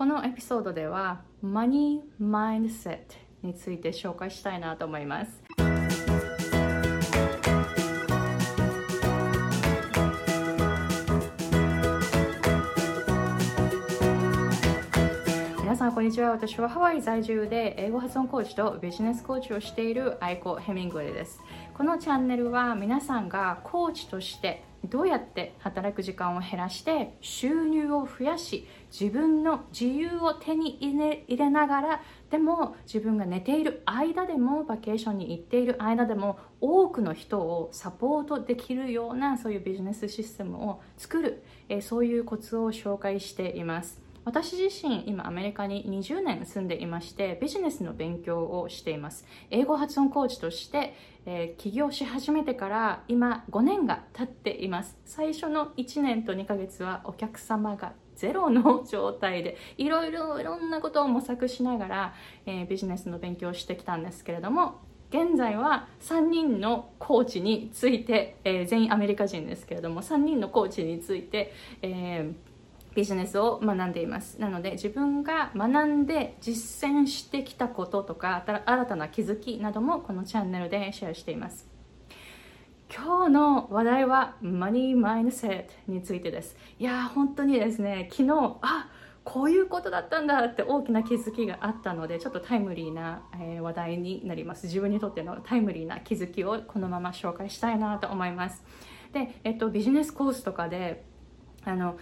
このエピソードでは money mindset について紹介したいなと思います。皆さんこんにちは。私はハワイ在住で英語発音コーチとビジネスコーチをしているアイコ・ヘミングウェイです。このチャンネルは皆さんがコーチとしてどうやって働く時間を減らして収入を増やし自分の自由を手に入れながらでも自分が寝ている間でもバケーションに行っている間でも多くの人をサポートできるようなそういうビジネスシステムを作る、えそういうコツを紹介しています。私自身今アメリカに20年住んでいましてビジネスの勉強をしています。英語発音コーチとして、えー、起業し始めてから今5年が経っています。最初の1年と2ヶ月はお客様がゼロの状態でいろいろいろんなことを模索しながら、えー、ビジネスの勉強をしてきたんですけれども現在は3人のコーチについて、えー、全員アメリカ人ですけれども3人のコーチについて、えービジネスを学んでいます。なので自分が学んで実践してきたこととか新たな気づきなどもこのチャンネルでシェアしています。今日の話題はマニーマインセットについてです。いや本当にですね昨日あこういうことだったんだって大きな気づきがあったのでちょっとタイムリーな、え、話題になります。自分にとってのタイムリーな気づきをこのまま紹介したいなと思います。で、えっと、ビジネスコースとかであの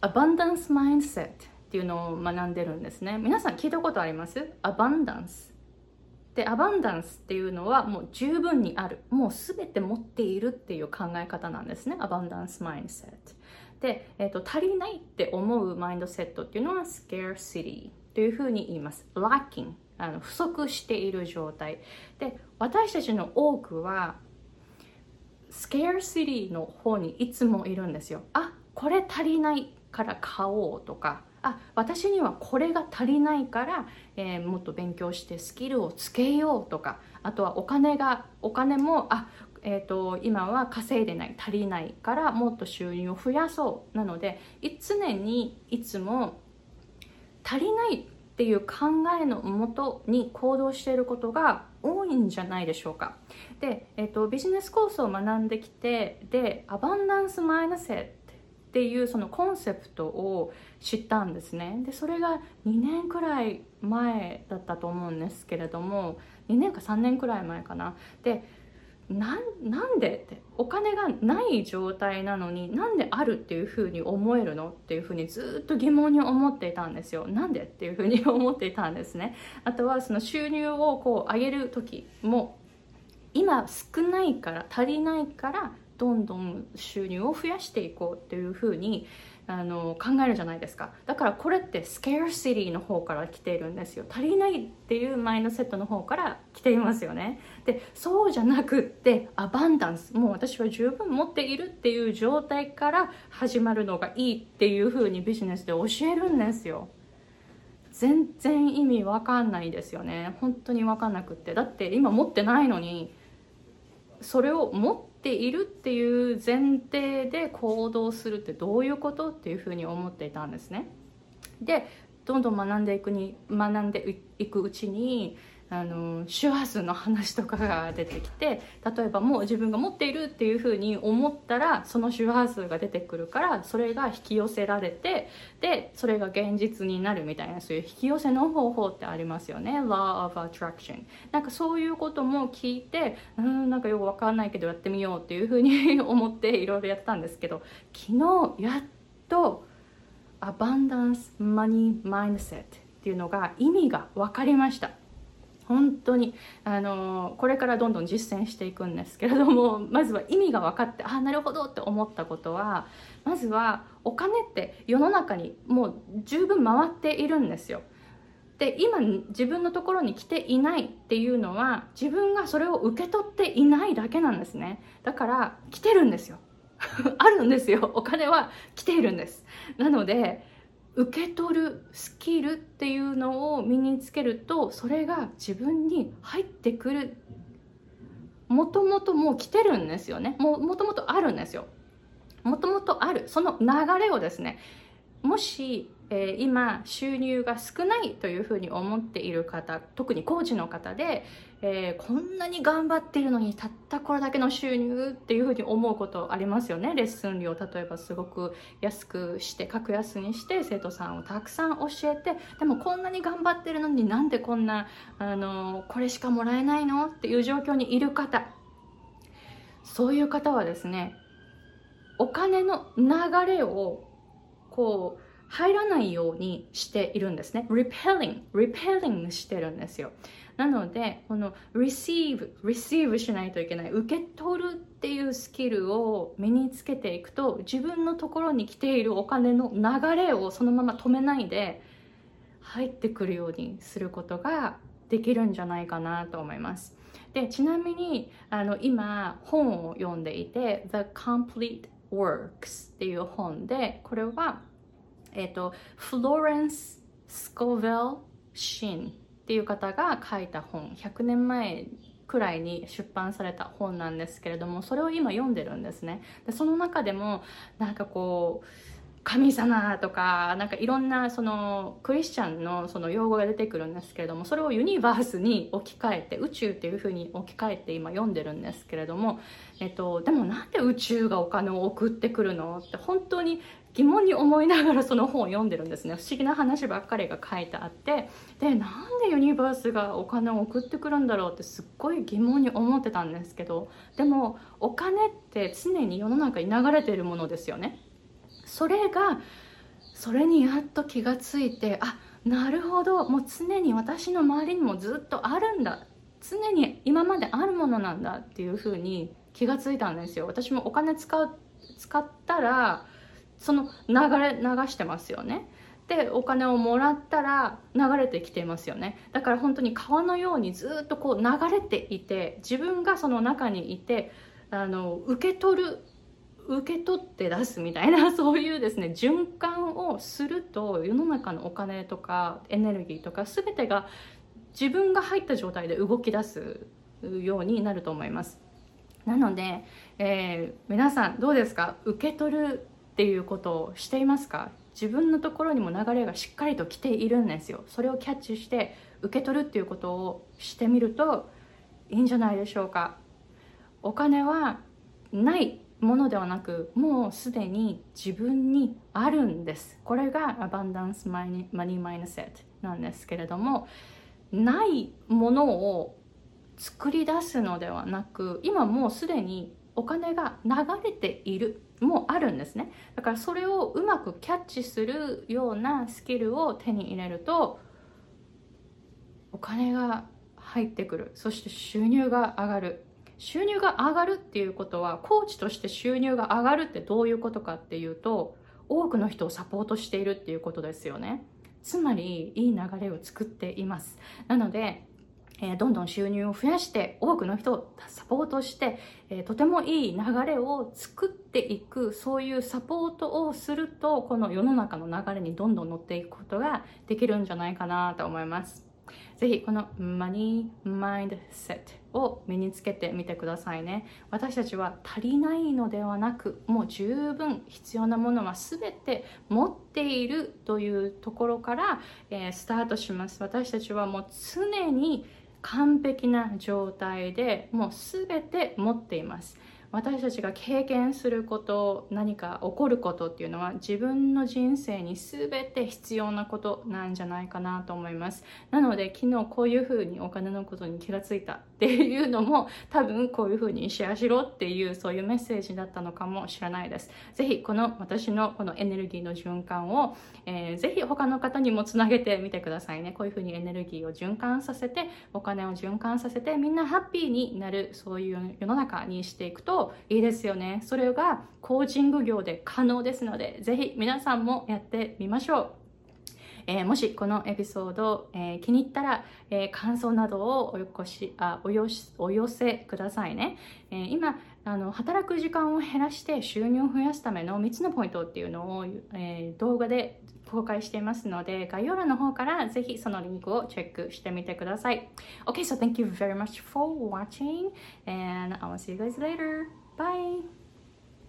アバンダンスマインセットっていうのを学んでるんですね。皆さん聞いたことあります？アバンダンスでアバンダンスっていうのはもう十分にある。もう全て持っているっていう考え方なんですね。アバンダンスマインセットで、えーと、足りないって思うマインドセットっていうのは scarcity というふうに言います。lacking あの不足している状態。で私たちの多くは scarcity の方にいつもいるんですよ。あこれ足りない。から買おうとかあ私にはこれが足りないから、えー、もっと勉強してスキルをつけようとかあとはお金がお金もあえーと、今は稼いでない足りないからもっと収入を増やそう。なので常にいつも足りないっていう考えのもとに行動していることが多いんじゃないでしょうか。で、えーと、ビジネスコースを学んできてでアバンダンスマイナセっていうそのコンセプトを知ったんですね。でそれが2年くらい前だったと思うんですけれども2年か3年くらい前かな。でなんでってお金がない状態なのになんであるっていうふうに思えるのっていうふうにずっと疑問に思っていたんですよ。なんでっていうふうに思っていたんですね。あとはその収入をこう上げる時も今少ないから足りないからどんどん収入を増やしていこうっていうふうにあの考えるじゃないですか。だからこれってスケアシティの方から来ているんですよ。足りないっていうマインドセットの方から来ていますよね。でそうじゃなくってアバンダンスもう私は十分持っているっていう状態から始まるのがいいっていうふうにビジネスで教えるんですよ。全然意味わかんないですよね。本当にわかんなくって。だって今持ってないのにそれを持っているっていう前提で行動するってどういうことっていうふうに思っていたんですね。でどんどん学んでいくに学んでいくうちにあの周波数の話とかが出てきて例えばもう自分が持っているっていうふうに思ったらその周波数が出てくるからそれが引き寄せられてでそれが現実になるみたいなそういう引き寄せの方法ってありますよね。Law of Attraction なんかそういうことも聞いてうんなんかよくわかんないけどやってみようっていうふうに思っていろいろやったんですけど昨日やっと Abundance Money Mindset っていうのが意味が分かりました。本当にあのこれからどんどん実践していくんですけれども まずは意味が分かってああなるほどって思ったことはまずはお金って世の中にもう十分回っているんですよ。で今自分のところに来ていないっていうのは自分がそれを受け取っていないだけなんですね。だから来てるんですよ。あるんですよ。お金は来ているんです。なので受け取るスキルっていうのを身につけるとそれが自分に入ってくる。もともともう来てるんですよね。もともとあるんですよ。もともとある。その流れをですねもしえー、今収入が少ないというふうに思っている方特にコーチの方で、えー、こんなに頑張ってるのにたったこれだけの収入っていうふうに思うことありますよね。レッスン料例えばすごく安くして格安にして生徒さんをたくさん教えてでもこんなに頑張ってるのになんでこんなあのこれしかもらえないのっていう状況にいる方。そういう方はですねお金の流れをこう入らないようにしているんですね。repelling, repelling してるんですよ。なので、この receive, receive しないといけない、受け取るっていうスキルを身につけていくと、自分のところに来ているお金の流れをそのまま止めないで入ってくるようにすることができるんじゃないかなと思います。で、ちなみに、あの、今、本を読んでいて、The Complete Works っていう本で、これはえっ、ー、と、フローレンス・スコヴェル・シンっていう方が書いた本、100年前くらいに出版された本なんですけれども、それを今読んでるんですね。でその中でも、なんかこう、神様とか、なんかいろんなそのクリスチャンのその用語が出てくるんですけれども、それをユニバースに置き換えて、宇宙っていうふうに置き換えて今読んでるんですけれども、えっと、でもなんで宇宙がお金を送ってくるのって本当に疑問に思いながらその本を読んでるんですね。不思議な話ばっかりが書いてあってでなんでユニバースがお金を送ってくるんだろうってすっごい疑問に思ってたんですけどでもお金って常に世の中に流れてるものですよね。それがそれにやっと気がついてあなるほどもう常に私の周りにもずっとあるんだ。常に今まであるものなんだっていうふうに気がついたんですよ。私もお金使う使ったらその流れ流してますよね。でお金をもらったら流れてきていますよね。だから本当に川のようにずっとこう流れていて自分がその中にいてあの受け取る受け取って出すみたいな そういうですね循環をすると世の中のお金とかエネルギーとか全てが自分が入った状態で動き出すようになると思います。なので、えー、皆さんどうですか？受け取るっていうことをしていますか？自分のところにも流れがしっかりと来ているんですよ。それをキャッチして受け取るっていうことをしてみるといいんじゃないでしょうか。お金はないものではなくもうすでに自分にあるんです。これがアバンダンスマニーマイナセットなんですけれどもないものを作り出すのではなく今もうすでにお金が流れているもあるんですね。だからそれをうまくキャッチするようなスキルを手に入れるとお金が入ってくる。そして収入が上がる。収入が上がるっていうことはコーチとして収入が上がるってどういうことかっていうと多くの人をサポートしているっていうことですよね。つまりいい流れを作っています。なのでえー、どんどん収入を増やして多くの人をサポートして、えー、とてもいい流れを作っていくそういうサポートをするとこの世の中の流れにどんどん乗っていくことができるんじゃないかなと思います。ぜひこのマニーマインドセットを身につけてみてくださいね。私たちは足りないのではなくもう十分必要なものは全て持っているというところから、えー、スタートします。私たちはもう常に完璧な状態でもう全て持っています。私たちが経験すること何か起こることっていうのは自分の人生に全て必要なことなんじゃないかなと思います。なので昨日こういうふうにお金のことに気がついたっていうのも多分こういうふうにシェアしろっていうそういうメッセージだったのかもしれないです。ぜひこの私のこのエネルギーの循環を、えー、ぜひ他の方にもつなげてみてくださいね。こういうふうにエネルギーを循環させてお金を循環させてみんなハッピーになるそういう世の中にしていくとといいですよね。それがコーチング業で可能ですのでぜひ皆さんもやってみましょう。えー、もしこのエピソード、えー、気に入ったら、えー、感想などをおよこしあおよしお寄せくださいね、え今あの働く時間を減らして収入を増やすための3つのポイントっていうのを、え動画で公開していますので、概要欄の方からぜひそのリンクをチェックしてみてください。Okay, so thank you very much for watching and I will see you guys later. Bye!